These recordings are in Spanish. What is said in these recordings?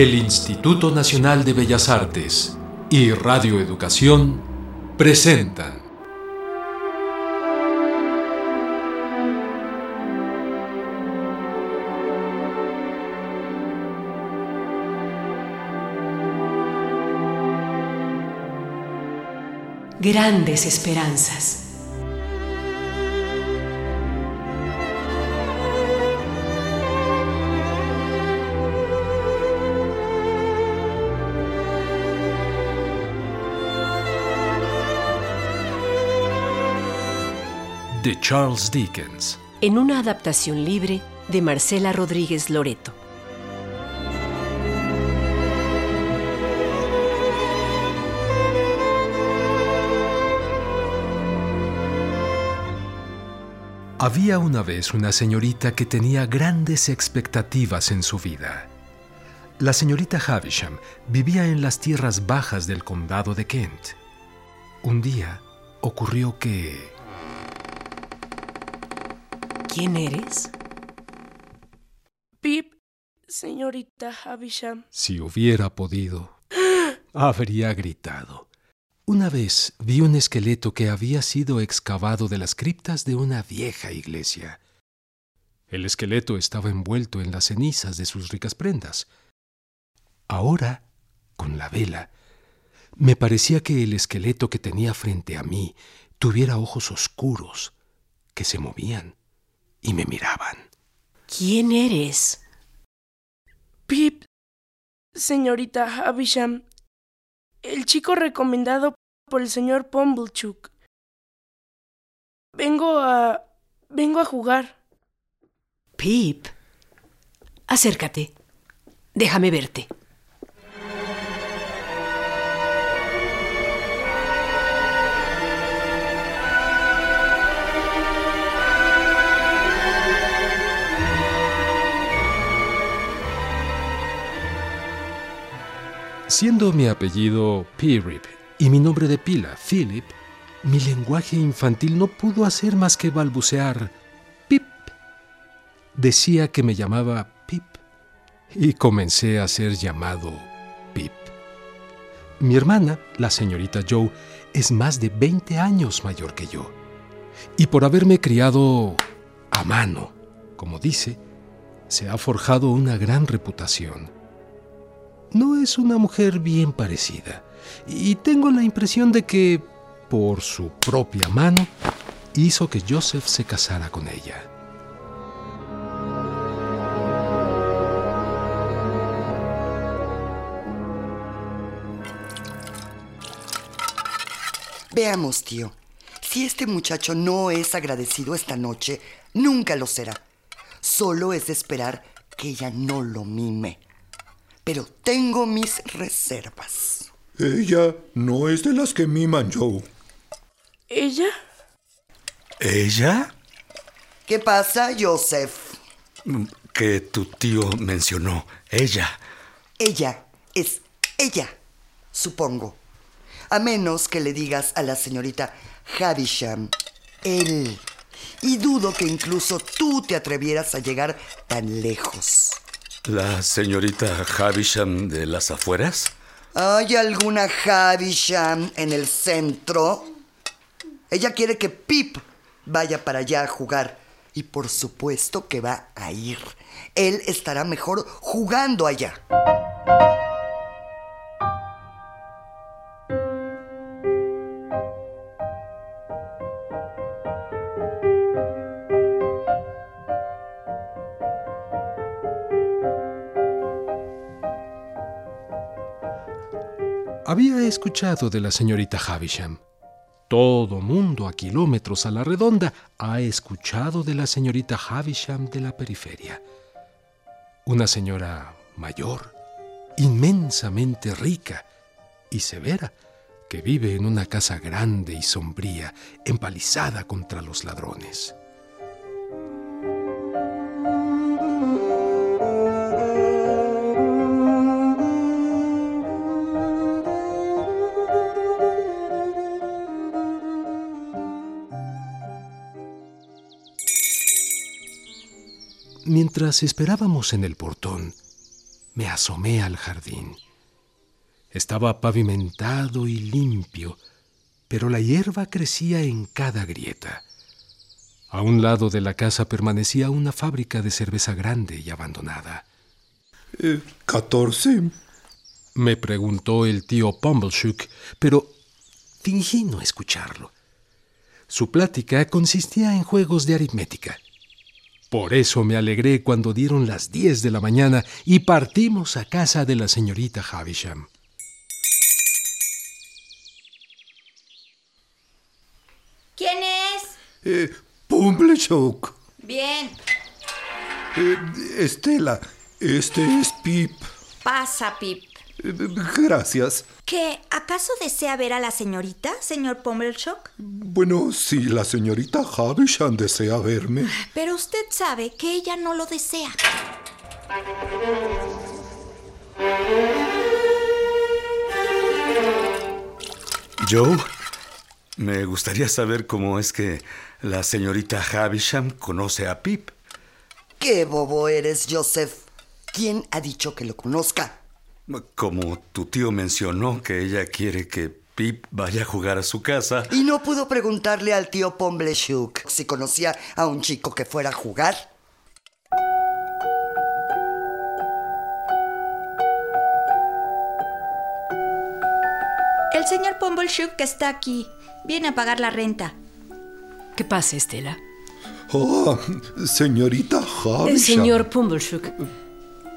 El Instituto Nacional de Bellas Artes y Radio Educación presentan Grandes Esperanzas. De Charles Dickens. En una adaptación libre de Marcela Rodríguez Loreto. Había una vez una señorita que tenía grandes expectativas en su vida. La señorita Havisham vivía en las tierras bajas del condado de Kent. Un día ocurrió que... ¿Quién eres? Pip, señorita Havisham. Si hubiera podido, habría gritado. Una vez vi un esqueleto que había sido excavado de las criptas de una vieja iglesia. El esqueleto estaba envuelto en las cenizas de sus ricas prendas. Ahora, con la vela, me parecía que el esqueleto que tenía frente a mí tuviera ojos oscuros que se movían y me miraban. ¿Quién eres? Pip, señorita Havisham. El chico recomendado por el señor Pumblechook. Vengo a. vengo a jugar. Pip. Acércate. Déjame verte. Siendo mi apellido Pirip y mi nombre de pila Philip, mi lenguaje infantil no pudo hacer más que balbucear Pip. Decía que me llamaba Pip y comencé a ser llamado Pip. Mi hermana, la señorita Joe, es más de 20 años mayor que yo. Y por haberme criado a mano, como dice, se ha forjado una gran reputación no es una mujer bien parecida. Y tengo la impresión de que, por su propia mano, hizo que Joseph se casara con ella. Veamos, tío. Si este muchacho no es agradecido esta noche, nunca lo será. Solo es de esperar que ella no lo mime pero tengo mis reservas. Ella no es de las que miman Joe. ¿Ella? ¿Ella? ¿Qué pasa, Joseph? Que tu tío mencionó. Ella. Ella es ella, supongo. A menos que le digas a la señorita Havisham, él. Y dudo que incluso tú te atrevieras a llegar tan lejos. ¿La señorita Havisham de las afueras? ¿Hay alguna Havisham en el centro? Ella quiere que Pip vaya para allá a jugar. Y por supuesto que va a ir. Él estará mejor jugando allá. Escuchado de la señorita Havisham. Todo mundo a kilómetros a la redonda ha escuchado de la señorita Havisham de la periferia. Una señora mayor, inmensamente rica y severa, que vive en una casa grande y sombría, empalizada contra los ladrones. Mientras esperábamos en el portón, me asomé al jardín. Estaba pavimentado y limpio, pero la hierba crecía en cada grieta. A un lado de la casa permanecía una fábrica de cerveza grande y abandonada. Eh, ¿Catorce? Me preguntó el tío Pumbleshook, pero fingí no escucharlo. Su plática consistía en juegos de aritmética. Por eso me alegré cuando dieron las diez de la mañana y partimos a casa de la señorita Havisham. ¿Quién es? Eh, Pumbleshook. Bien. Eh, Estela, este es Pip. Pasa, Pip. Eh, gracias. ¿Qué? ¿Acaso desea ver a la señorita, señor Pumblechook? Bueno, si la señorita Havisham desea verme. Pero usted sabe que ella no lo desea. Joe, me gustaría saber cómo es que la señorita Havisham conoce a Pip. ¡Qué bobo eres, Joseph! ¿Quién ha dicho que lo conozca? Como tu tío mencionó que ella quiere que Pip vaya a jugar a su casa. ¿Y no pudo preguntarle al tío Pombleshuk si conocía a un chico que fuera a jugar? El señor Pumblechook que está aquí viene a pagar la renta. ¿Qué pasa, Estela? Oh, señorita Havisham. El señor Pumbleshook.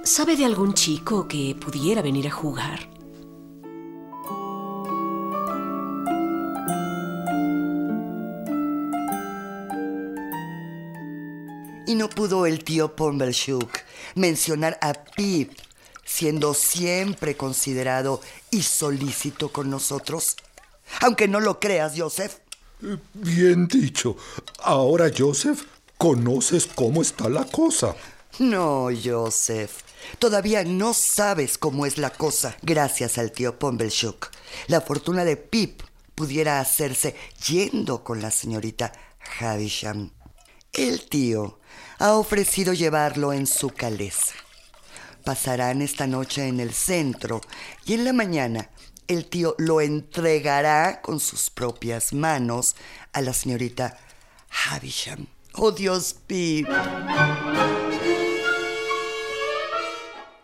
¿Sabe de algún chico que pudiera venir a jugar? Y no pudo el tío Pombleshuk mencionar a Pip, siendo siempre considerado y solícito con nosotros. Aunque no lo creas, Joseph. Bien dicho. Ahora, Joseph, conoces cómo está la cosa. No, Joseph. Todavía no sabes cómo es la cosa. Gracias al tío Pombleshuk. La fortuna de Pip pudiera hacerse yendo con la señorita Havisham. El tío ha ofrecido llevarlo en su caleza. Pasarán esta noche en el centro y en la mañana el tío lo entregará con sus propias manos a la señorita Havisham. Oh Dios, Pip.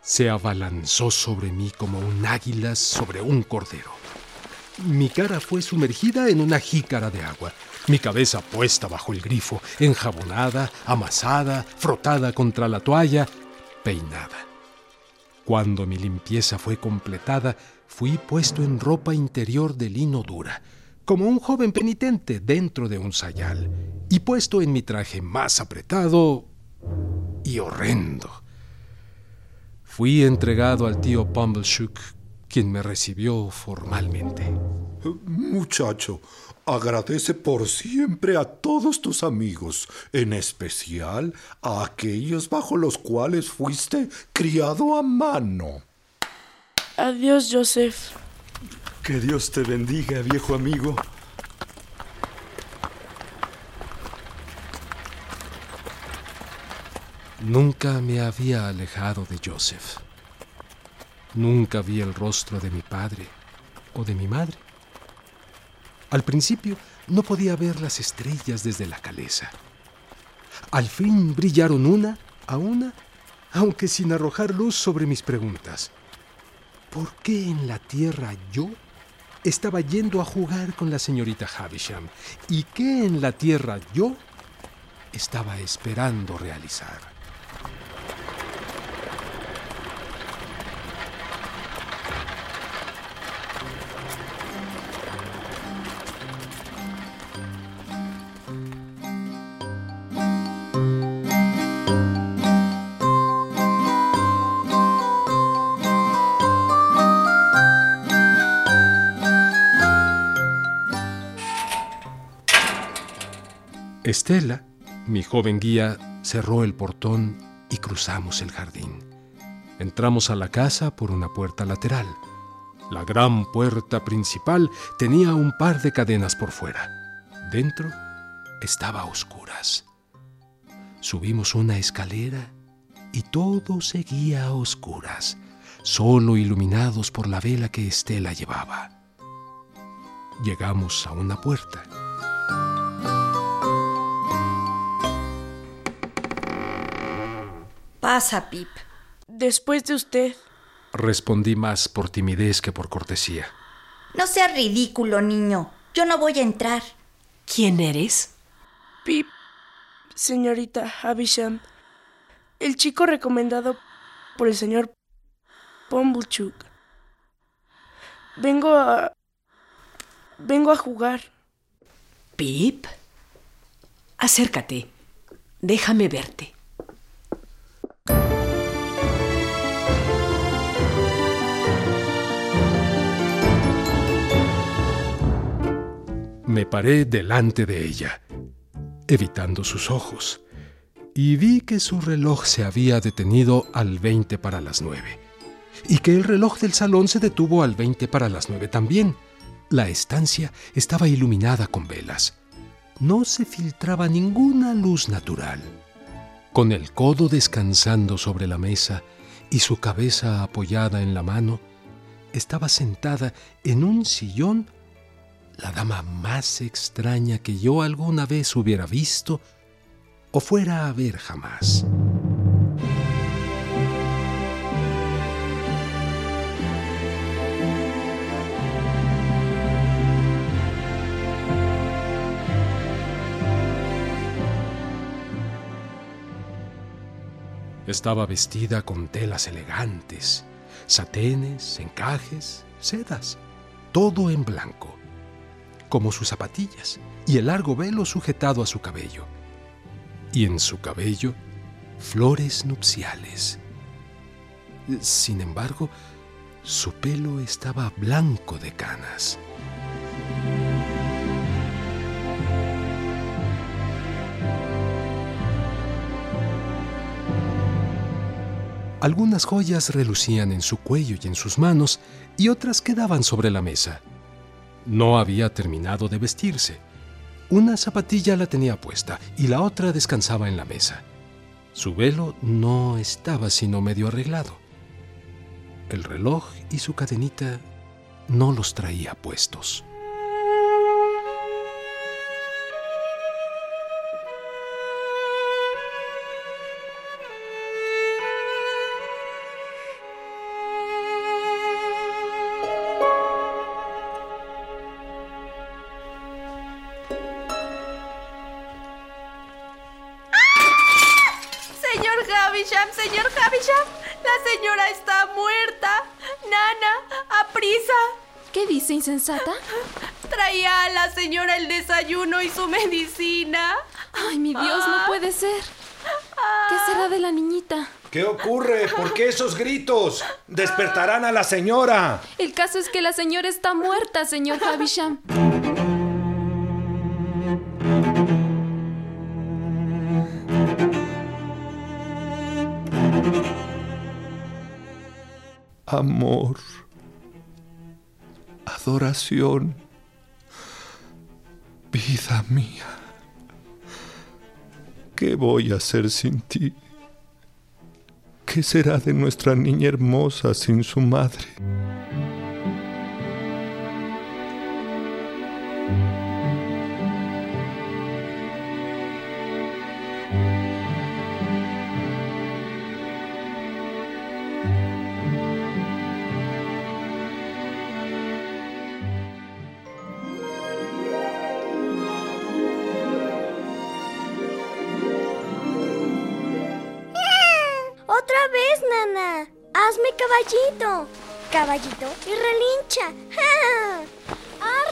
Se abalanzó sobre mí como un águila sobre un cordero. Mi cara fue sumergida en una jícara de agua, mi cabeza puesta bajo el grifo, enjabonada, amasada, frotada contra la toalla, peinada. Cuando mi limpieza fue completada, fui puesto en ropa interior de lino dura, como un joven penitente dentro de un sayal, y puesto en mi traje más apretado y horrendo. Fui entregado al tío Pumbleshook, quien me recibió formalmente. Muchacho, agradece por siempre a todos tus amigos, en especial a aquellos bajo los cuales fuiste criado a mano. Adiós, Joseph. Que Dios te bendiga, viejo amigo. Nunca me había alejado de Joseph. Nunca vi el rostro de mi padre o de mi madre. Al principio no podía ver las estrellas desde la caleza. Al fin brillaron una a una, aunque sin arrojar luz sobre mis preguntas. ¿Por qué en la tierra yo estaba yendo a jugar con la señorita Havisham? ¿Y qué en la tierra yo estaba esperando realizar? Estela, mi joven guía, cerró el portón y cruzamos el jardín. Entramos a la casa por una puerta lateral. La gran puerta principal tenía un par de cadenas por fuera. Dentro estaba a oscuras. Subimos una escalera y todo seguía a oscuras, solo iluminados por la vela que Estela llevaba. Llegamos a una puerta. Pasa, Pip. Después de usted. Respondí más por timidez que por cortesía. No seas ridículo, niño. Yo no voy a entrar. ¿Quién eres? Pip, señorita Havisham. El chico recomendado por el señor Pombuchuk. Vengo a. Vengo a jugar. Pip. Acércate. Déjame verte. Me paré delante de ella, evitando sus ojos, y vi que su reloj se había detenido al 20 para las 9, y que el reloj del salón se detuvo al 20 para las 9 también. La estancia estaba iluminada con velas. No se filtraba ninguna luz natural. Con el codo descansando sobre la mesa y su cabeza apoyada en la mano, estaba sentada en un sillón la dama más extraña que yo alguna vez hubiera visto o fuera a ver jamás. Estaba vestida con telas elegantes, satenes, encajes, sedas, todo en blanco como sus zapatillas y el largo velo sujetado a su cabello. Y en su cabello, flores nupciales. Sin embargo, su pelo estaba blanco de canas. Algunas joyas relucían en su cuello y en sus manos y otras quedaban sobre la mesa. No había terminado de vestirse. Una zapatilla la tenía puesta y la otra descansaba en la mesa. Su velo no estaba sino medio arreglado. El reloj y su cadenita no los traía puestos. Señor Havisham, la señora está muerta. Nana, a prisa. ¿Qué dice, insensata? Traía a la señora el desayuno y su medicina. Ay, mi Dios, no puede ser. ¿Qué será de la niñita? ¿Qué ocurre? ¿Por qué esos gritos? Despertarán a la señora. El caso es que la señora está muerta, señor Havisham. Amor, adoración, vida mía. ¿Qué voy a hacer sin ti? ¿Qué será de nuestra niña hermosa sin su madre?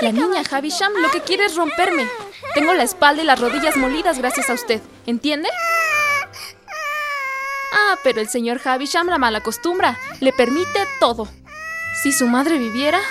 La niña Havisham lo que quiere es romperme. Tengo la espalda y las rodillas molidas gracias a usted. ¿Entiende? Ah, pero el señor Havisham la malacostumbra. Le permite todo. Si su madre viviera...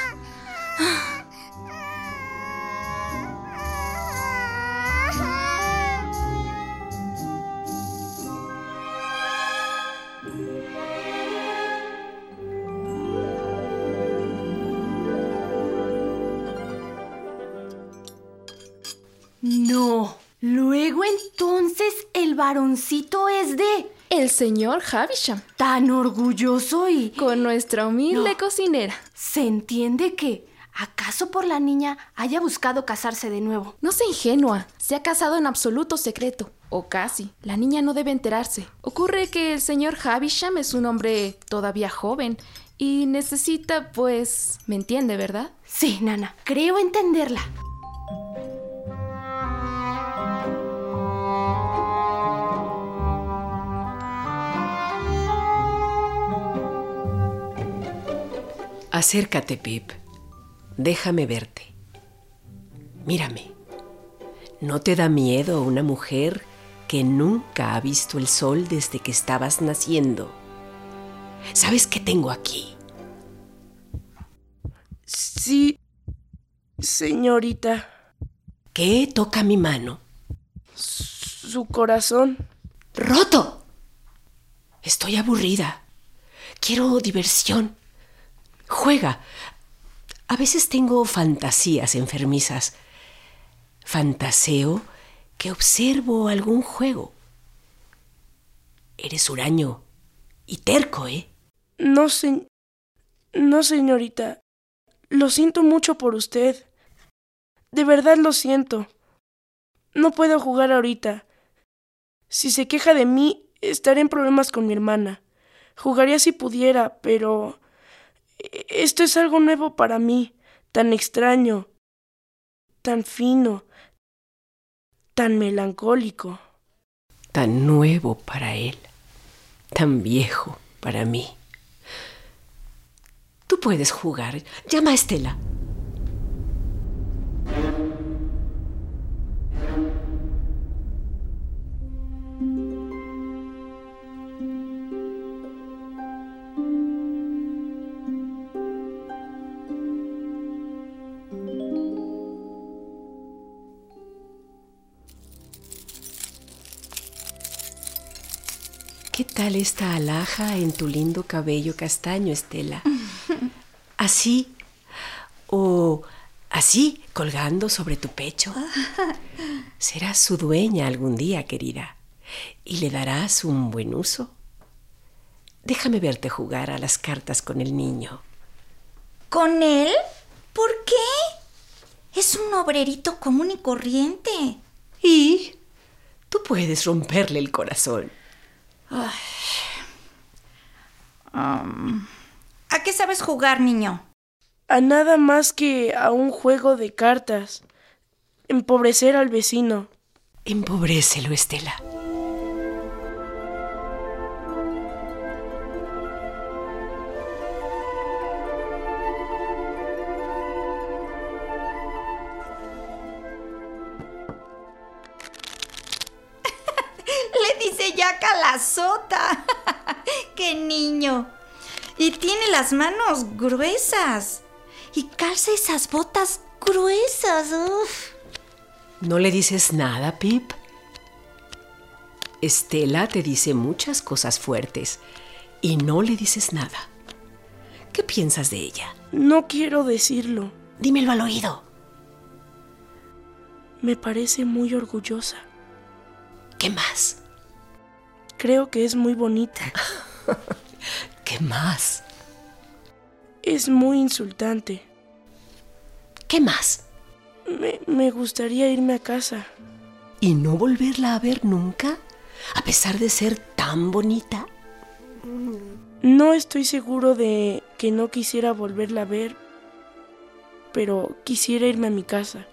es de... El señor Havisham. Tan orgulloso y... Con nuestra humilde No. cocinera. Se entiende que, acaso por la niña, haya buscado casarse de nuevo. No sea ingenua. Se ha casado en absoluto secreto. O casi. La niña no debe enterarse. Ocurre que el señor Havisham es un hombre todavía joven y necesita, pues... ¿Me entiende, verdad? Sí, Nana, creo entenderla. Acércate, Pip. Déjame verte. Mírame. ¿No te da miedo una mujer que nunca ha visto el sol desde que estabas naciendo? ¿Sabes qué tengo aquí? Sí, señorita. ¿Qué toca mi mano? Su corazón. ¡Roto! Estoy aburrida. Quiero diversión. Juega. A veces tengo fantasías enfermizas. Fantaseo que observo algún juego. Eres huraño y terco, ¿eh? No, se... No, señorita. Lo siento mucho por usted. De verdad lo siento. No puedo jugar ahorita. Si se queja de mí, estaré en problemas con mi hermana. Jugaría si pudiera, pero... Esto es algo nuevo para mí, tan extraño, tan fino, tan melancólico. Tan nuevo para él, tan viejo para mí. Tú puedes jugar. Llama a Estela. Tal esta alhaja en tu lindo cabello castaño, Estela? ¿Así? ¿O así, colgando sobre tu pecho? Serás su dueña algún día, querida, y le darás un buen uso. Déjame verte jugar a las cartas con el niño. ¿Con él? ¿Por qué? Es un obrerito común y corriente. Y tú puedes romperle el corazón. Um, ¿A qué sabes jugar, niño? A nada más que a un juego de cartas. Empobrecer al vecino. Empobrécelo, Estela. Las manos gruesas. Y calza esas botas gruesas. Uf. ¿No le dices nada, Pip? Estela te dice muchas cosas fuertes y no le dices nada. ¿Qué piensas de ella? No quiero decirlo. Dímelo al oído. Me parece muy orgullosa. ¿Qué más? Creo que es muy bonita. ¿Qué más? Es muy insultante. ¿Qué más? Me, me gustaría irme a casa. ¿Y no volverla a ver nunca? A pesar de ser tan bonita. No estoy seguro de que no quisiera volverla a ver, pero quisiera irme a mi casa.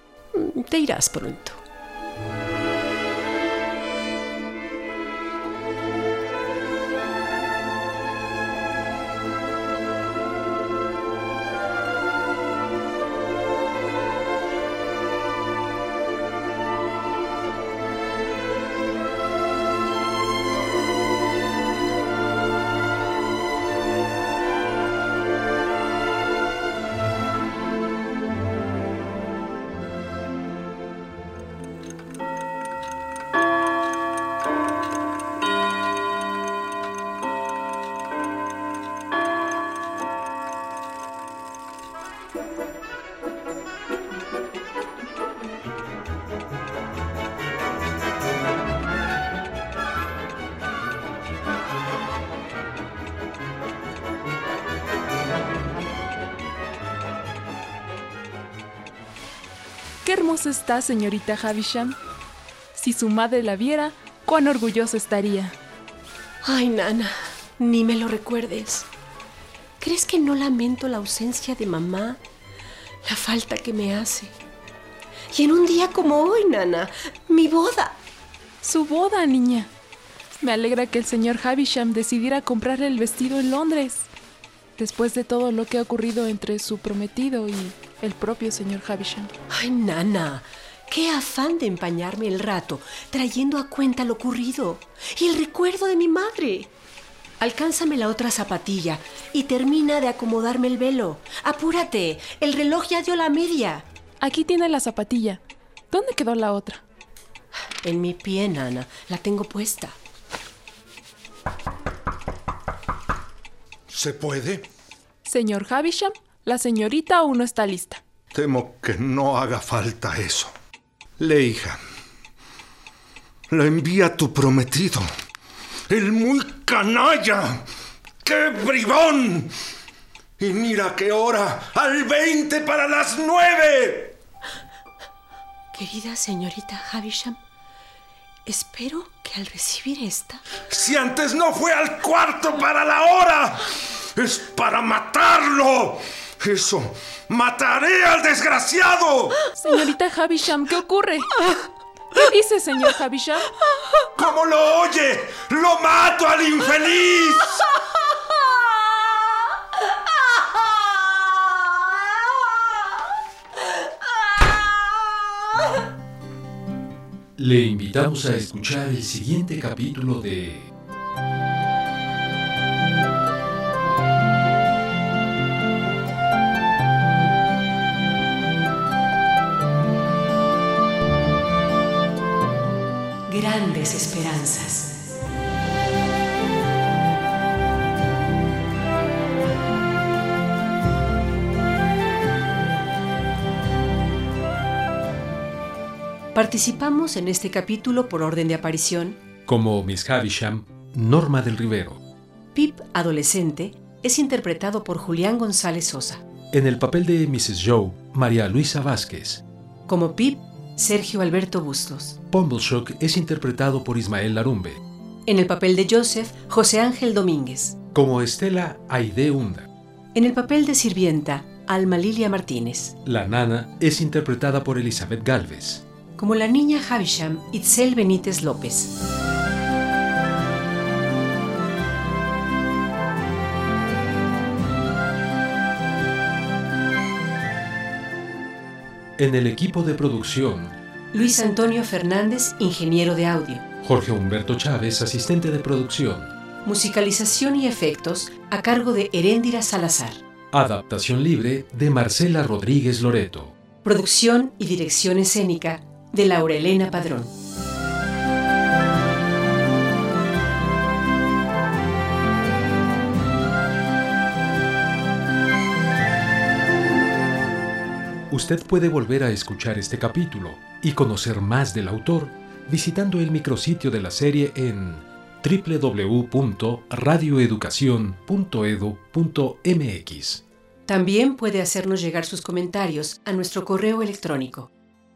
Te irás pronto. Qué hermosa está, señorita Havisham. Si su madre la viera, cuán orgullosa estaría. Ay, Nana, ni me lo recuerdes. ¿Crees que no lamento la ausencia de mamá? La falta que me hace. Y en un día como hoy, Nana, mi boda. Su boda, niña. Me alegra que el señor Havisham decidiera comprarle el vestido en Londres, después de todo lo que ha ocurrido entre su prometido y el propio señor Havisham. Ay, Nana, qué afán de empañarme el rato, trayendo a cuenta lo ocurrido y el recuerdo de mi madre. Alcánzame la otra zapatilla y termina de acomodarme el velo. Apúrate, el reloj ya dio la media. Aquí tiene la zapatilla. ¿Dónde quedó la otra? En mi pie, Nana. La tengo puesta. ¿Se puede? Señor Havisham, la señorita aún no está lista. Temo que no haga falta eso. Leija, la envía tu prometido. El muy canalla. ¡Qué bribón! Y mira qué hora. Al 20 para las nueve. Querida señorita Havisham, espero que al recibir esta... Si antes no fue al cuarto para la hora, es para matarlo. Eso, mataré al desgraciado. Señorita Havisham, ¿qué ocurre? ¿Qué dice, señor Havisham? ¿Cómo lo oye? ¡Lo mato al infeliz! Le invitamos a escuchar el siguiente capítulo de Participamos en este capítulo por orden de aparición. como Miss Havisham, Norma del Rivero. Pip, adolescente, es interpretado por Julián González Sosa. En el papel de Mrs. Joe, María Luisa Vázquez. Como Pip, Sergio Alberto Bustos. Pumbleshock es interpretado por Ismael Larumbe. En el papel de Joseph, José Ángel Domínguez. Como Estela Aide Hunda. En el papel de sirvienta, Alma Lilia Martínez. La nana es interpretada por Elizabeth Galvez. Como la niña Havisham, Itzel Benítez López. En el equipo de producción, Luis Antonio Fernández, ingeniero de audio. Jorge Humberto Chávez, asistente de producción. Musicalización y efectos a cargo de Heréndira Salazar. Adaptación libre de Marcela Rodríguez Loreto. Producción y dirección escénica de Laurelena Padrón. Usted puede volver a escuchar este capítulo y conocer más del autor visitando el micrositio de la serie en www.radioeducacion.edu.mx. También puede hacernos llegar sus comentarios a nuestro correo electrónico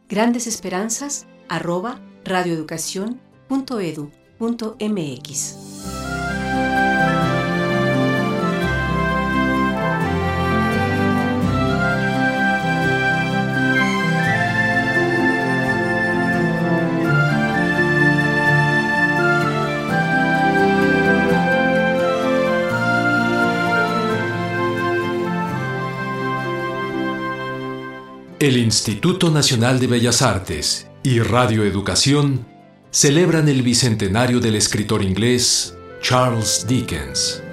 grandesesperanzas@radioeducacion.edu.mx. Instituto Nacional de Bellas Artes y Radio Educación celebran el bicentenario del escritor inglés Charles Dickens.